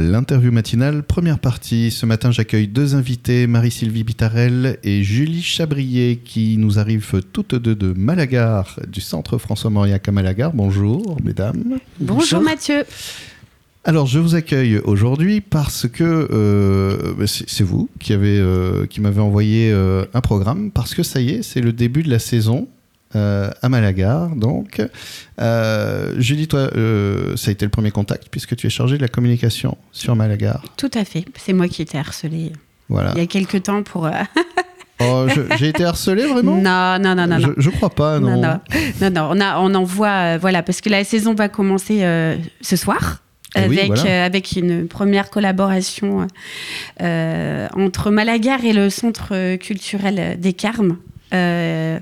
l'interview matinale, première partie. Ce matin, j'accueille deux invités, Marie-Sylvie Bitarel et Julie Chabrier, qui nous arrivent toutes deux de Malagar, du centre François Mauriac à Malagar. Bonjour, mesdames. Bonjour, Mathieu. Alors, je vous accueille aujourd'hui parce que euh, c'est vous qui, euh, qui m'avez envoyé euh, un programme, parce que ça y est, c'est le début de la saison. À Malagar, donc. Julie, toi, ça a été le premier contact puisque tu es chargée de la communication sur Malagar. Tout à fait. C'est moi qui ai été harcelée voilà. il y a quelques temps pour. Oh, j'ai été harcelée vraiment? Non, non, non, non. Je, je crois pas, non. Non, non, non, on, a, on envoie, voilà, parce que la saison va commencer ce soir. Eh avec, euh, avec une première collaboration euh, entre Malagar et le Centre culturel des Carmes euh,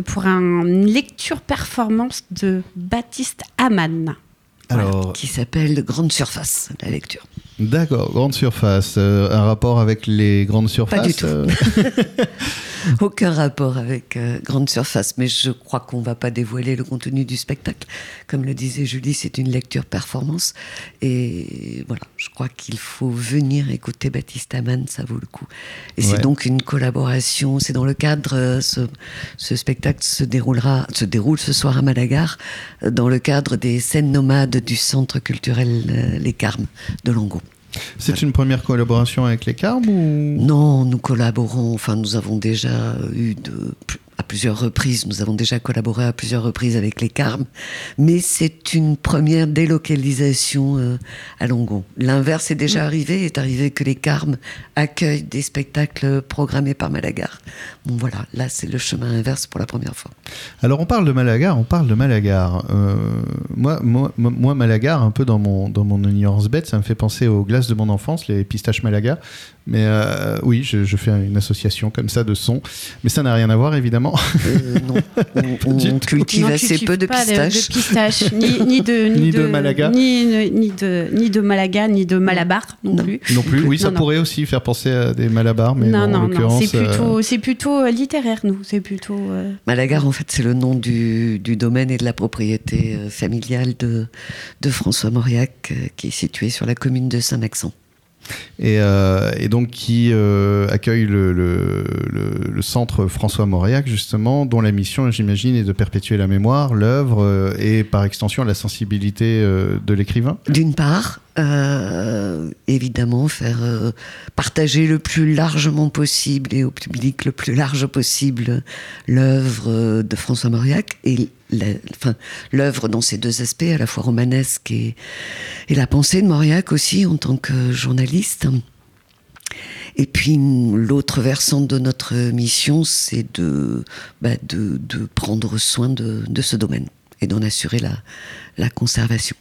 pour une lecture performance de Baptiste Amann. Alors... Qui s'appelle Grande Surface, la lecture. D'accord, Grande Surface. un rapport avec les grandes surfaces Pas du tout. Aucun rapport avec euh, Grande Surface, mais je crois qu'on ne va pas dévoiler le contenu du spectacle. Comme le disait Julie, c'est une lecture performance. Et voilà, je crois qu'il faut venir écouter Baptiste Amann, ça vaut le coup. Et c'est donc une collaboration, c'est dans le cadre, euh, ce, ce, spectacle se, déroulera, se déroule ce soir à Malagar, euh, dans le cadre des scènes nomades du Centre culturel Les Carmes de Langon. C'est une première collaboration avec les Carmes ou... Non, nous collaborons, enfin nous avons déjà eu de à plusieurs reprises. Nous avons déjà collaboré à plusieurs reprises avec les Carmes, mais c'est une première délocalisation euh, à Longon. L'inverse est déjà arrivé, est arrivé que les Carmes accueillent des spectacles programmés par Malagar. Bon voilà, là c'est le chemin inverse pour la première fois. Alors on parle de Malagar, on parle de Malagar. Euh, moi, moi, moi, Malagar, un peu dans mon, dans mon ignorance bête, ça me fait penser aux glaces de mon enfance, les pistaches Malaga. Mais euh, oui, je, je, fais une association comme ça de sons. Mais ça n'a rien à voir, évidemment. Euh, non, on, cultive assez peu de pistaches. De, pistaches ni, ni, de, ni, de, Malaga. Ni, ni, de, ni de Malaga, ni de Malabar non, plus. Non plus, oui, ça pourrait aussi faire penser à des Malabars, mais non, en non, c'est plutôt, euh... plutôt littéraire, nous. C'est plutôt. Euh... Malagar, en fait, c'est le nom du, du, domaine et de la propriété euh, familiale de, de François Mauriac, qui est situé sur la commune de Saint-Maxent. Et, euh, et, donc qui euh, accueille le, centre François Mauriac, justement, dont la mission, j'imagine, est de perpétuer la mémoire, l'œuvre euh, et par extension la sensibilité de l'écrivain. D'une part, évidemment, faire partager le plus largement possible et au public le plus large possible l'œuvre de François Mauriac et l'œuvre dans ses deux aspects, à la fois romanesque et, la pensée de Mauriac aussi en tant que journaliste. Et puis l'autre versant de notre mission, c'est de, bah, prendre soin de, ce domaine et d'en assurer la conservation.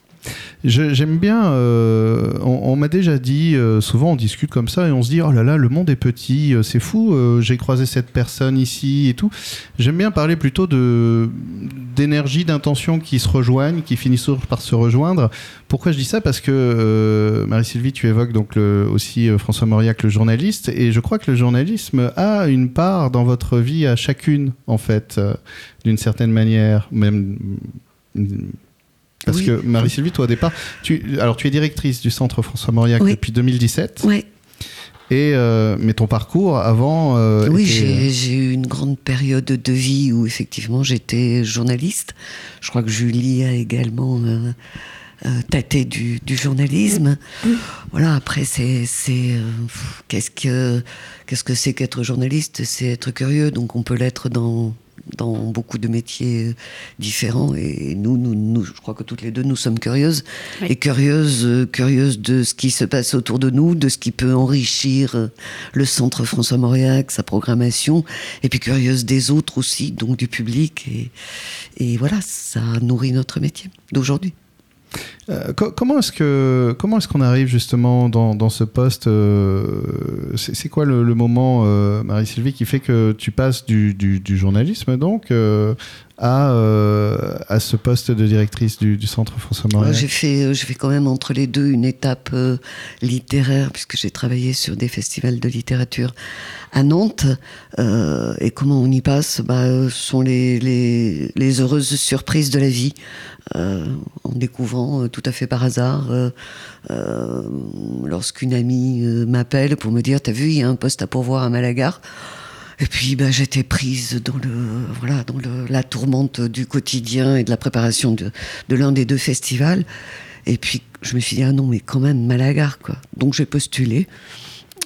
J'aime bien, euh, on, m'a déjà dit, euh, souvent on discute comme ça et on se dit, oh là là, le monde est petit, euh, c'est fou, j'ai croisé cette personne ici et tout. J'aime bien parler plutôt d'énergie, d'intention qui se rejoignent, qui finissent par se rejoindre. Pourquoi je dis ça? Parce que, Marie-Sylvie, tu évoques donc aussi François Mauriac, le journaliste, et je crois que le journalisme a une part dans votre vie à chacune, en fait, d'une certaine manière, même parce Oui. que Marie-Sylvie, toi au départ, tu, alors tu es directrice du centre François Mauriac Oui. depuis 2017. Ouais. Et euh, mais ton parcours avant. euh, Oui, était- j'ai eu une grande période de vie où effectivement j'étais journaliste. Je crois que Julie a également euh, euh, tâté du, du journalisme. Voilà, après c'est euh, qu'est-ce que qu'est-ce que c'est qu'être journaliste? C'est être curieux, donc on peut l'être dans dans beaucoup de métiers euh, différents et nous, nous, nous, je crois que toutes les deux, nous sommes curieuses Oui. et curieuses, euh, curieuses de ce qui se passe autour de nous, de ce qui peut enrichir euh, le centre François Mauriac, sa programmation, et puis curieuses des autres aussi, donc du public et, et voilà, ça nourrit notre métier d'aujourd'hui. Euh, co- comment est-ce que comment qu'on arrive justement dans, ce poste euh, C'est quoi le, moment, euh, Marie-Sylvie, qui fait que tu passes du, journalisme donc à, euh, à ce poste de directrice du, centre François Mauriac J'ai fait, euh, fait quand même entre les deux une étape euh, littéraire, puisque j'ai travaillé sur des festivals de littérature à Nantes. et comment on y passe? Bah, sont les, les, les, heureuses surprises de la vie. en découvrant tout à fait par hasard, lorsqu'une amie m'appelle pour me dire T'as vu, il y a un poste à pourvoir à Malagar et puis ben, j'étais prise dans, le, voilà, dans le, la tourmente du quotidien et de la préparation de, de l'un des deux festivals. Et puis je me suis dit, ah non, mais quand même, Malagar, quoi. Donc j'ai postulé.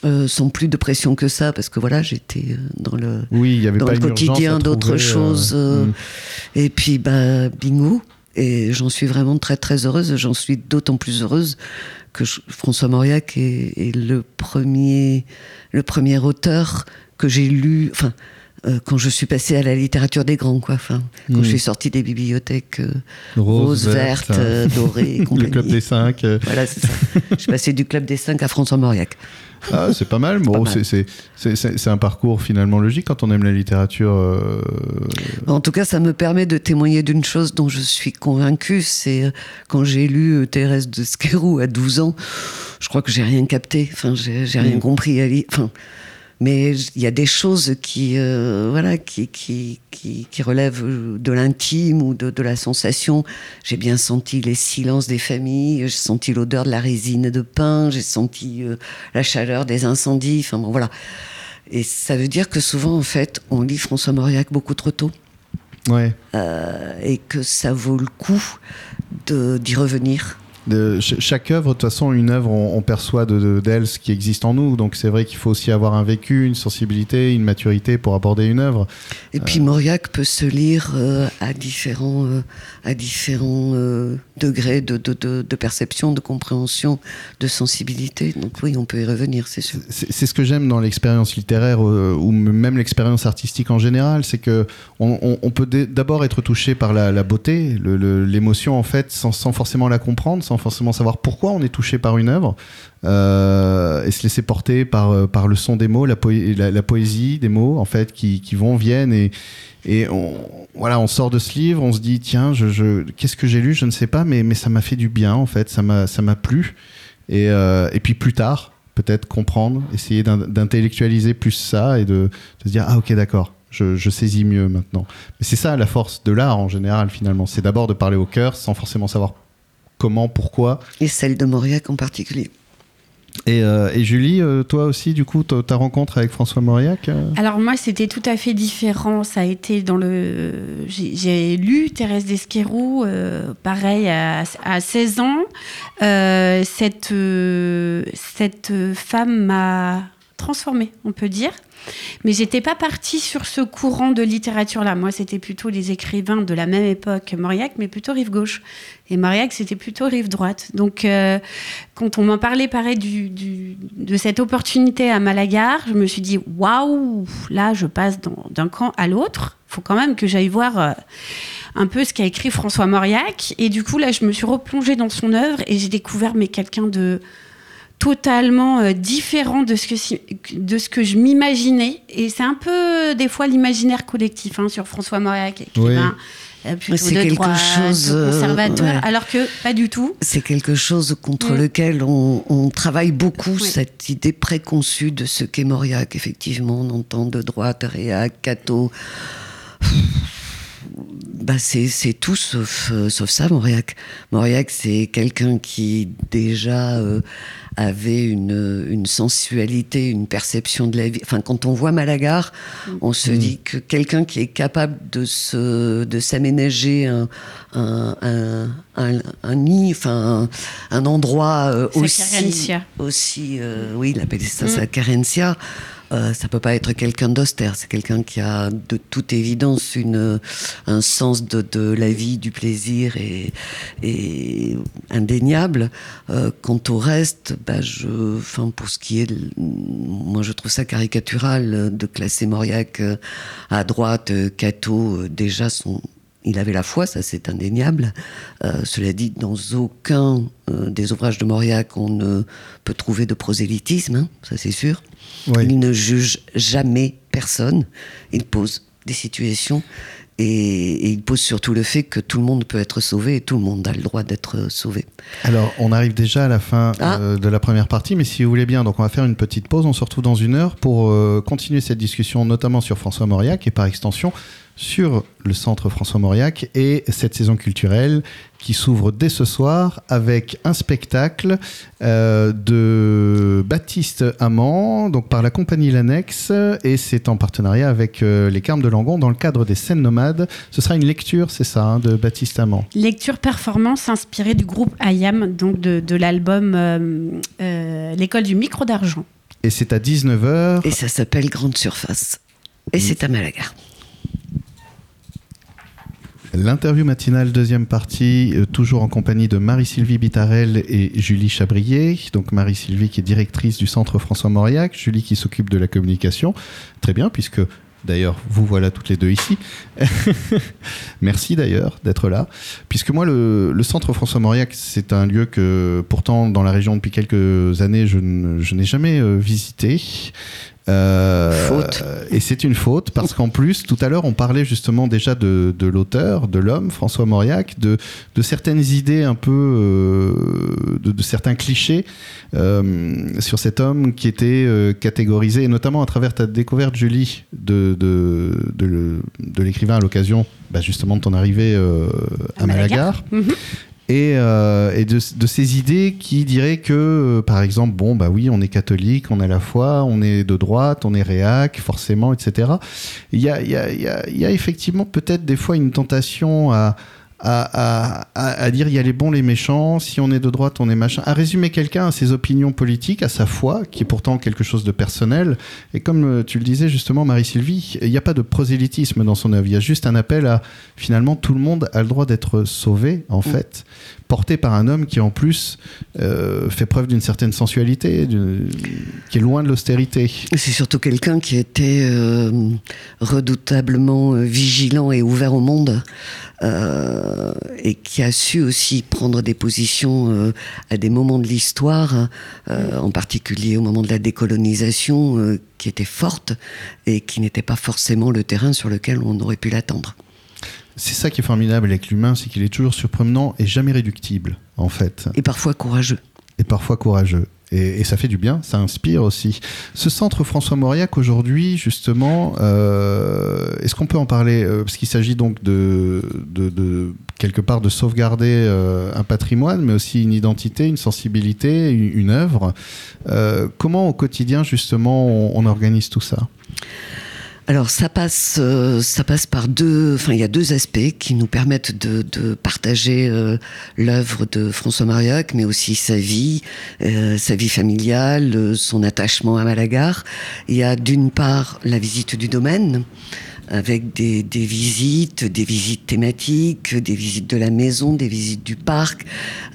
Euh, sans plus de pression que ça, parce que voilà, j'étais euh, dans le, oui, y avait dans le quotidien d'autres euh, choses. Euh, mm. Et puis, bah, bingo. Et j'en suis vraiment très très heureuse. J'en suis d'autant plus heureuse que François Mauriac est, est, le premier, le premier auteur que j'ai lu, enfin, euh, quand je suis passée à la littérature des grands, quoi. Enfin, quand je hmm. suis sortie des bibliothèques euh, roses, vertes, euh, dorées, Le club des cinq. Voilà, c'est ça. je suis passée du club des cinq à François Mauriac. Ah, c'est pas mal. Bon, c'est un parcours finalement logique quand on aime la littérature. En tout cas, ça me permet de témoigner d'une chose dont je suis convaincue. C'est quand j'ai lu Thérèse de Skerou à 12 ans, je crois que j'ai rien capté. Enfin, j'ai rien hmm. compris à lire. Enfin, mais il y a des choses qui, euh, voilà, qui, qui, qui, qui, relèvent de l'intime ou de, de, la sensation. J'ai bien senti les silences des familles, j'ai senti l'odeur de la résine de pain, j'ai senti euh, la chaleur des incendies. Enfin bon, voilà. Et ça veut dire que souvent, en fait, on lit François Mauriac beaucoup trop tôt. Ouais. Euh, et que ça vaut le coup d'y revenir de, chaque œuvre, de toute façon, une œuvre, on, perçoit d'elle de, ce qui existe en nous. Donc c'est vrai qu'il faut aussi avoir un vécu, une sensibilité, une maturité pour aborder une œuvre. Et puis Mauriac peut se lire euh, à différents, euh, à différents euh, degrés de, perception, de compréhension, de sensibilité. Donc oui, on peut y revenir, c'est sûr. C'est ce que j'aime dans l'expérience littéraire ou même l'expérience artistique en général, c'est que on, on, peut d'abord être touché par la, la beauté, l'émotion en fait, sans, sans forcément la comprendre, sans forcément savoir pourquoi on est touché par une œuvre euh, et se laisser porter par, euh, par le son des mots, la, poésie des mots en fait qui, qui vont, viennent et, et on, voilà, on sort de ce livre, on se dit tiens, je, je qu'est-ce que j'ai lu, je ne sais pas, mais, mais ça m'a fait du bien en fait, ça m'a plu et, euh, et puis plus tard peut-être comprendre, essayer d'intellectualiser plus ça et de, de se dire ah ok d'accord, je, je, saisis mieux maintenant. Mais c'est ça la force de l'art en général finalement, c'est d'abord de parler au cœur sans forcément savoir comment, pourquoi. Et celle de Mauriac en particulier. Et, euh, Julie, euh, toi aussi, du coup, ta rencontre avec François Mauriac euh? Alors moi, c'était tout à fait différent. Ça a été dans le... J'ai lu Thérèse d'Esquerou, pareil, à, à, 16 ans. cette, cette femme m'a transformée, on peut dire. Mais j'étais pas partie sur ce courant de littérature-là. Moi, c'était plutôt les écrivains de la même époque, Mauriac, mais plutôt rive gauche. Et Mauriac, c'était plutôt rive droite. Donc, euh, quand on m'en parlait, pareil, de cette opportunité à Malagar, je me suis dit, waouh, là, je passe d'un camp à l'autre. Faut quand même que j'aille voir. Euh, un peu ce qu'a écrit François Mauriac. Et du coup, là, je me suis replongée dans son œuvre et j'ai découvert mais quelqu'un de totalement euh, différent de ce que, de ce que je m'imaginais. Et c'est un peu, des fois, l'imaginaire collectif hein, sur François Mauriac, c'est quelque chose conservateur, alors que pas du tout. C'est quelque chose contre mm. lequel on, travaille beaucoup, cette idée préconçue de ce qu'est Mauriac. Effectivement, on entend de droite, Réac, Cato. Bah c'est tout sauf, sauf ça, Mauriac. Mauriac, c'est quelqu'un qui déjà avait une, une, sensualité, une perception de la vie. Enfin, quand on voit Malagar, on se mm. dit que quelqu'un qui est capable de se, de s'aménager un, un, un, un, nid, enfin, un, endroit euh, aussi, aussi, euh, oui, il appelait ça mm. sa carencia euh, ça peut pas être quelqu'un d'austère, c'est quelqu'un qui a de toute évidence une, un sens de, la vie, du plaisir et, indéniable. Euh, quant au reste, bah je, enfin pour ce qui est, moi je trouve ça caricatural de classer Mauriac euh, à droite, Cato euh, déjà son il avait la foi, ça c'est indéniable. Euh, cela dit, dans aucun euh, des ouvrages de Mauriac, on ne peut trouver de prosélytisme, hein, ça c'est sûr. Il ne juge jamais personne. Il pose des situations et, il pose surtout le fait que tout le monde peut être sauvé et tout le monde a le droit d'être sauvé. Alors, on arrive déjà à la fin ah. euh, de la première partie, mais si vous voulez bien, donc on va faire une petite pause. On se retrouve dans une heure pour euh, continuer cette discussion, notamment sur François Mauriac et par extension sur le centre François Mauriac et cette saison culturelle qui s'ouvre dès ce soir avec un spectacle euh, de Baptiste Amand, donc par la compagnie L'Annexe, et c'est en partenariat avec euh, les Carmes de Langon dans le cadre des scènes nomades. Ce sera une lecture, c'est ça, hein, de Baptiste Amand Lecture performance inspirée du groupe IAM, donc de, l'album euh, L'école du micro d'argent. Et c'est à 19h. Et ça s'appelle Grande Surface. Et c'est à Malaga. L'interview matinale, deuxième partie, euh, toujours en compagnie de Marie-Sylvie Bitarel et Julie Chabrier. Donc Marie-Sylvie qui est directrice du centre François Mauriac, Julie qui s'occupe de la communication. Très bien, puisque D'ailleurs, vous voilà toutes les deux ici. Merci d'ailleurs d'être là. Puisque moi, le, centre François Mauriac, c'est un lieu que pourtant dans la région depuis quelques années, je, n'ai jamais euh, visité. Euh, faute. Et c'est une faute parce qu'en plus, tout à l'heure, on parlait justement déjà de, l'auteur, de l'homme, François Mauriac, de, de, certaines idées un peu, euh, de, certains clichés euh, sur cet homme qui était catégorisé, et notamment à travers ta découverte, Julie, de, de, l'écrivain à l'occasion bah, justement de ton arrivée à, Malagar. Mhm et, euh, et de, de, ces idées qui diraient que, euh, par exemple, bon, bah oui, on est catholique, on a la foi, on est de droite, on est réac, forcément, etc. Il y a, y a, il y a effectivement peut-être des fois une tentation à, à, à, dire il y a les bons, les méchants, si on est de droite, on est machin, à résumer quelqu'un à ses opinions politiques, à sa foi, qui est pourtant quelque chose de personnel. Et comme euh, tu le disais justement, Marie-Sylvie, il n'y a pas de prosélytisme dans son œuvre, il y a juste un appel à finalement tout le monde a le droit d'être sauvé, en mm. fait, porté par un homme qui en plus euh, fait preuve d'une certaine sensualité, qui est loin de l'austérité. C'est surtout quelqu'un qui était euh, redoutablement vigilant et ouvert au monde. Euh, et qui a su aussi prendre des positions euh, à des moments de l'histoire, euh, en particulier au moment de la décolonisation, qui étaient fortes et qui n'étaient pas forcément le terrain sur lequel on aurait pu l'attendre. C'est ça qui est formidable avec l'humain, c'est qu'il est toujours surprenant et jamais réductible, en fait. Et parfois courageux. Et parfois courageux. Et, ça fait du bien, ça inspire aussi. Ce centre François Mauriac aujourd'hui, justement, euh, est-ce qu'on peut en parler euh, Parce qu'il s'agit donc de, de, quelque part de sauvegarder euh, un patrimoine, mais aussi une identité, une sensibilité, une, œuvre. comment au quotidien, justement, on organise tout ça? Alors ça passe, euh, ça passe par deux, enfin il y a deux aspects qui nous permettent de, de partager euh, l'œuvre de François Mariac, mais aussi sa vie, euh, sa vie familiale, son attachement à Malagar. Il y a d'une part la visite du domaine avec des, des, visites, des visites thématiques, des visites de la maison, des visites du parc,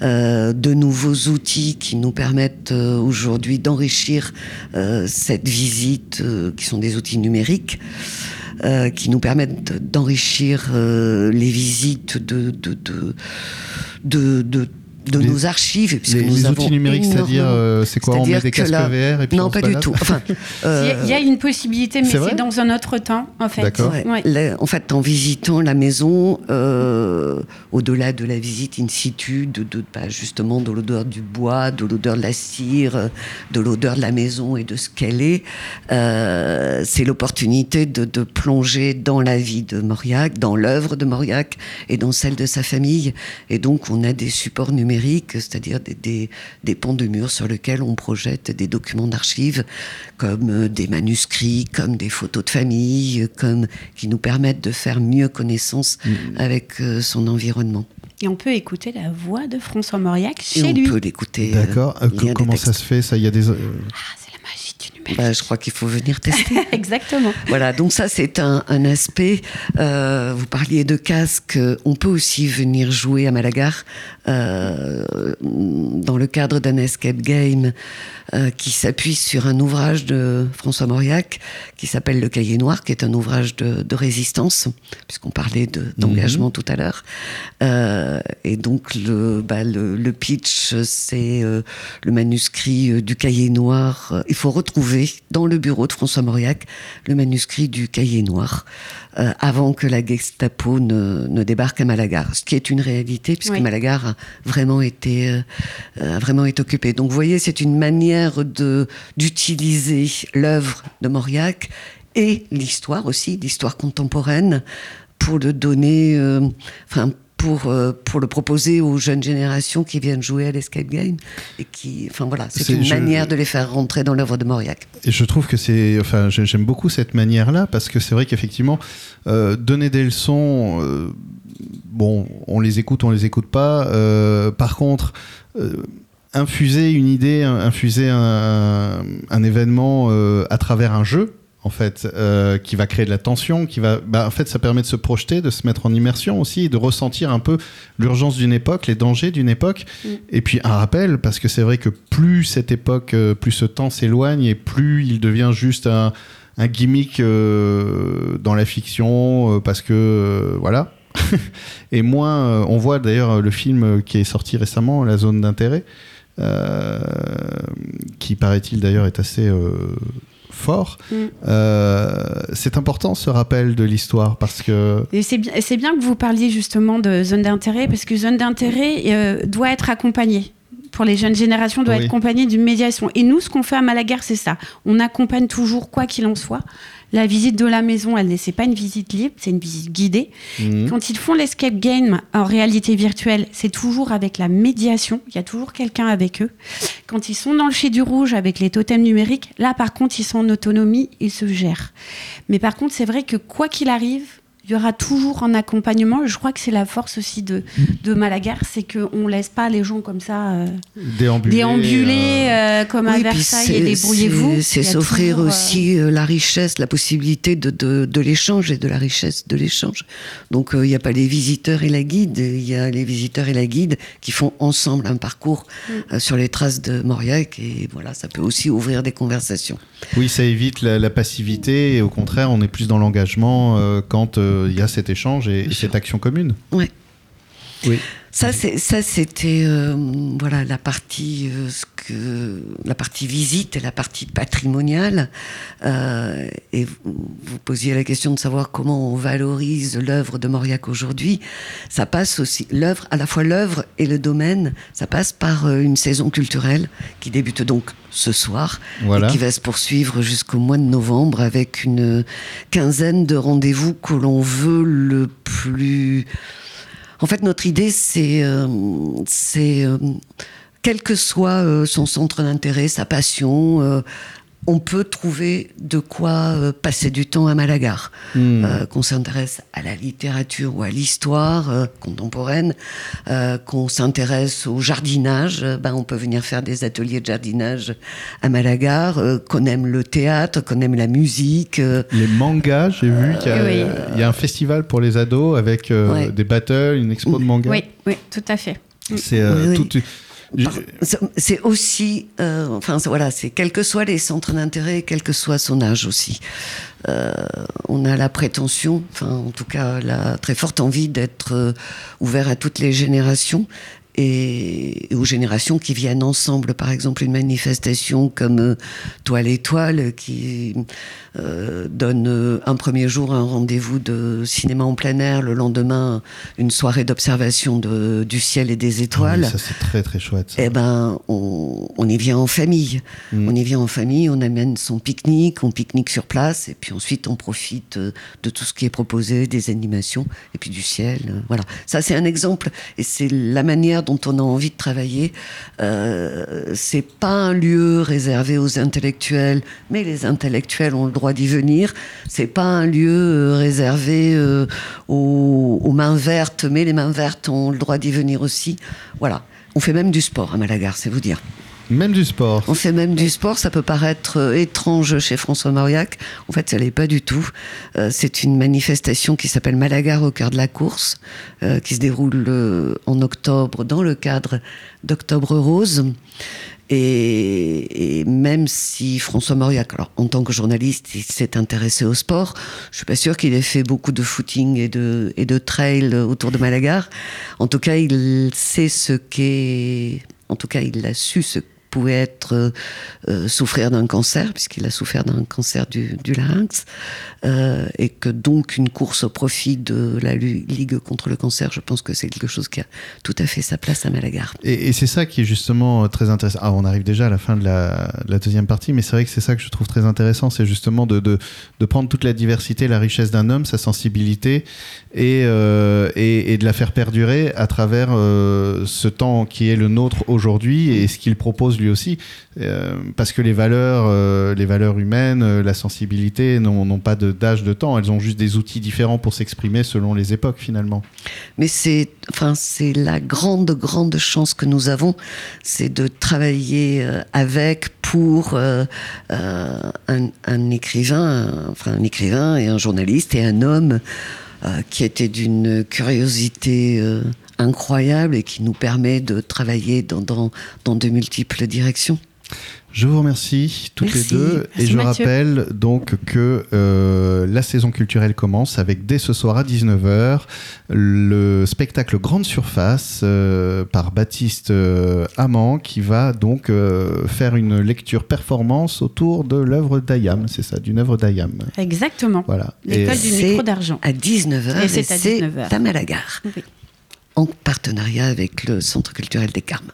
euh, de nouveaux outils qui nous permettent euh, aujourd'hui d'enrichir euh, cette visite, qui sont des outils numériques. qui nous permettent d'enrichir les visites de de nos archives. Puisque les, nous les outils numériques, c'est-à-dire, euh, c'est quoi On met des casques VR et puis Non, pas du tout. Enfin, euh, il y a une possibilité, mais c'est dans un autre temps, en fait. Ouais. en fait, en visitant la maison, euh, au-delà de la visite in situ, de, de bah, justement de l'odeur du bois, de l'odeur de la cire, de l'odeur de la maison et de ce qu'elle est, euh, c'est l'opportunité de, de, plonger dans la vie de Mauriac, dans l'œuvre de Mauriac et dans celle de sa famille. Et donc, on a des supports numériques c'est-à-dire des, des, ponts de murs sur lesquels on projette des documents d'archives, comme euh, des manuscrits, comme des photos de famille, comme, qui nous permettent de faire mieux connaissance mm. avec euh, son environnement. Et on peut écouter la voix de François Mauriac chez lui. On peut l'écouter. D'accord. Euh, comment ça se fait Ça, il y a des. Ah, bah, je crois qu'il faut venir tester. Exactement. Voilà, donc ça c'est un, un, aspect. Euh, vous parliez de casque, on peut aussi venir jouer à Malagar euh, dans le cadre d'un escape game euh, qui s'appuie sur un ouvrage de François Mauriac qui s'appelle Le Cahier Noir, qui est un ouvrage de, de résistance, puisqu'on parlait d'engagement mhm. tout à l'heure. Euh, et donc le, bah, le, le pitch, c'est euh, le manuscrit du Cahier Noir. Il faut retrouver dans le bureau de François Mauriac le manuscrit du cahier noir euh, avant que la Gestapo ne, débarque à Malagar, ce qui est une réalité puisque Malagar a vraiment été euh, a vraiment été occupé. Donc vous voyez, c'est une manière de d'utiliser l'œuvre de Mauriac et l'histoire aussi, l'histoire contemporaine pour le donner, enfin pour, euh, pour le proposer aux jeunes générations qui viennent jouer à l'escape game. Et qui, enfin voilà, c'est une manière de les faire rentrer dans l'œuvre de Mauriac. Et je trouve que c'est, enfin, j'aime beaucoup cette manière-là parce que c'est vrai qu'effectivement, euh, donner des leçons, euh, bon, on les écoute, on les écoute pas. par contre, infuser une idée, infuser un, un événement à travers un jeu, en fait, euh, qui va créer de la tension, qui va, bah, en fait, ça permet de se projeter, de se mettre en immersion aussi, de ressentir un peu l'urgence d'une époque, les dangers d'une époque, mm. et puis un rappel, parce que c'est vrai que plus cette époque, euh, plus ce temps s'éloigne, et plus il devient juste un, gimmick euh, dans la fiction, parce que voilà. et moins, on voit d'ailleurs le film qui est sorti récemment, La zone d'intérêt, qui paraît-il d'ailleurs est assez fort. Mm. Euh, c'est important ce rappel de l'histoire parce que. C'est bien, bien, que vous parliez justement de zone d'intérêt parce que zone d'intérêt euh, doit être accompagnée pour les jeunes générations doit être accompagnée d'une médiation. Et nous, ce qu'on fait à Malagar, c'est ça. On accompagne toujours, quoi qu'il en soit, la visite de la maison, elle n'est pas une visite libre, c'est une visite guidée. Mhm. Quand ils font l'escape game en réalité virtuelle, c'est toujours avec la médiation. Il y a toujours quelqu'un avec eux. Quand ils sont dans le chez du rouge avec les totems numériques, là par contre, ils sont en autonomie, ils se gèrent. Mais par contre, c'est vrai que quoi qu'il arrive, il y aura toujours un accompagnement. Je crois que c'est la force aussi de, de Malagar, c'est qu'on ne laisse pas les gens comme ça euh, déambuler, euh, comme à Versailles et débrouillez-vous. C'est s'offrir euh, aussi la richesse, la possibilité de, de, de l'échange et de la richesse de l'échange. Donc il n'y a pas les visiteurs et la guide, il y a les visiteurs et la guide qui font ensemble un parcours mm. sur les traces de Mauriac et voilà, ça peut aussi ouvrir des conversations. Oui, ça évite la, la passivité et au contraire, on est plus dans l'engagement quand il y a cet échange et, cette action commune. Ouais. Oui. Ça, c'est, ça, c'était euh, voilà la partie euh, ce que la partie visite et la partie patrimoniale. Euh, et vous, posiez la question de savoir comment on valorise l'œuvre de Mauriac aujourd'hui. Ça passe aussi l'œuvre, à la fois l'œuvre et le domaine. Ça passe par une saison culturelle qui débute donc ce soir et qui va se poursuivre jusqu'au mois de novembre avec une quinzaine de rendez-vous que l'on veut le plus en fait, notre idée, c'est, euh, euh, quel que soit euh, son centre d'intérêt, sa passion, on peut trouver de quoi euh, passer du temps à Malagar. Hmm. Euh, qu'on s'intéresse à la littérature ou à l'histoire euh, contemporaine, qu'on s'intéresse au jardinage, ben on peut venir faire des ateliers de jardinage à Malagar, qu'on aime le théâtre, qu'on aime la musique. Les mangas, j'ai vu qu'il y, a un festival pour les ados avec des battles, une expo de mangas. Oui, oui, tout à fait. C'est tout c'est aussi, euh, enfin voilà, c'est quels que soient les centres d'intérêt, quel que soit son âge aussi. Euh, on a la prétention, enfin en tout cas la très forte envie d'être euh, ouvert à toutes les générations et, aux générations qui viennent ensemble. Par exemple, une manifestation comme euh, Toile étoile qui euh, donne euh, un premier jour un rendez-vous de cinéma en plein air, le lendemain une soirée d'observation du ciel et des ah étoiles. ça c'est très très chouette. Eh ben, on, on, y vient en famille. Mm. On y vient en famille, on amène son pique-nique, on pique-nique sur place et puis ensuite on profite de tout ce qui est proposé, des animations et puis du ciel. Voilà, ça c'est un exemple et c'est la manière dont on a envie de travailler. Euh, c'est pas un lieu réservé aux intellectuels, mais les intellectuels ont le droit d'y venir. C'est pas un lieu euh, réservé euh, aux, mains vertes, mais les mains vertes ont le droit d'y venir aussi. Voilà. On fait même du sport à Malagar, c'est vous dire. Même du sport. On fait même du sport. Ça peut paraître euh, étrange chez François Mauriac. En fait, ça l'est pas du tout. Euh, c'est une manifestation qui s'appelle Malagar au cœur de la course, euh, qui se déroule en octobre dans le cadre d'Octobre Rose. Et, même si François Mauriac, alors en tant que journaliste, il s'est intéressé au sport, je suis pas sûr qu'il ait fait beaucoup de footing et de, et de trail autour de Malagar. En tout cas, il sait ce qu'est, en tout cas, il a su ce pouvait être souffrir d'un cancer, puisqu'il a souffert d'un cancer du, larynx, et que donc une course au profit de la Ligue contre le cancer, je pense que c'est quelque chose qui a tout à fait sa place à Malagar. Et, c'est ça qui est justement très intéressant. Ah, on arrive déjà à la fin de la, deuxième partie, mais c'est vrai que c'est ça que je trouve très intéressant, c'est justement de, de, prendre toute la diversité, la richesse d'un homme, sa sensibilité, et, et, et, de la faire perdurer à travers ce temps qui est le nôtre aujourd'hui et ce qu'il propose lui aussi. Euh, parce que les valeurs, euh, les valeurs humaines, euh, la sensibilité n'ont pas d'âge de, temps. Elles ont juste des outils différents pour s'exprimer selon les époques finalement. Mais c'est, enfin, c'est la grande, grande chance que nous avons, c'est de travailler avec, pour un, un, écrivain, enfin un écrivain et un journaliste et un homme qui était d'une curiosité incroyable et qui nous permet de travailler dans, dans, dans de multiples directions. Je vous remercie toutes les deux et je rappelle donc que euh, la saison culturelle commence avec dès ce soir à 19h le spectacle Grande Surface euh, par Baptiste euh, Amand qui va donc faire une lecture performance autour de l'œuvre d'Ayam, c'est ça, d'une œuvre d'Ayam. Exactement. Voilà. L'école du micro d'argent. À 19h et c'est à 19h. à Malagar. En partenariat avec le Centre culturel des Carmes.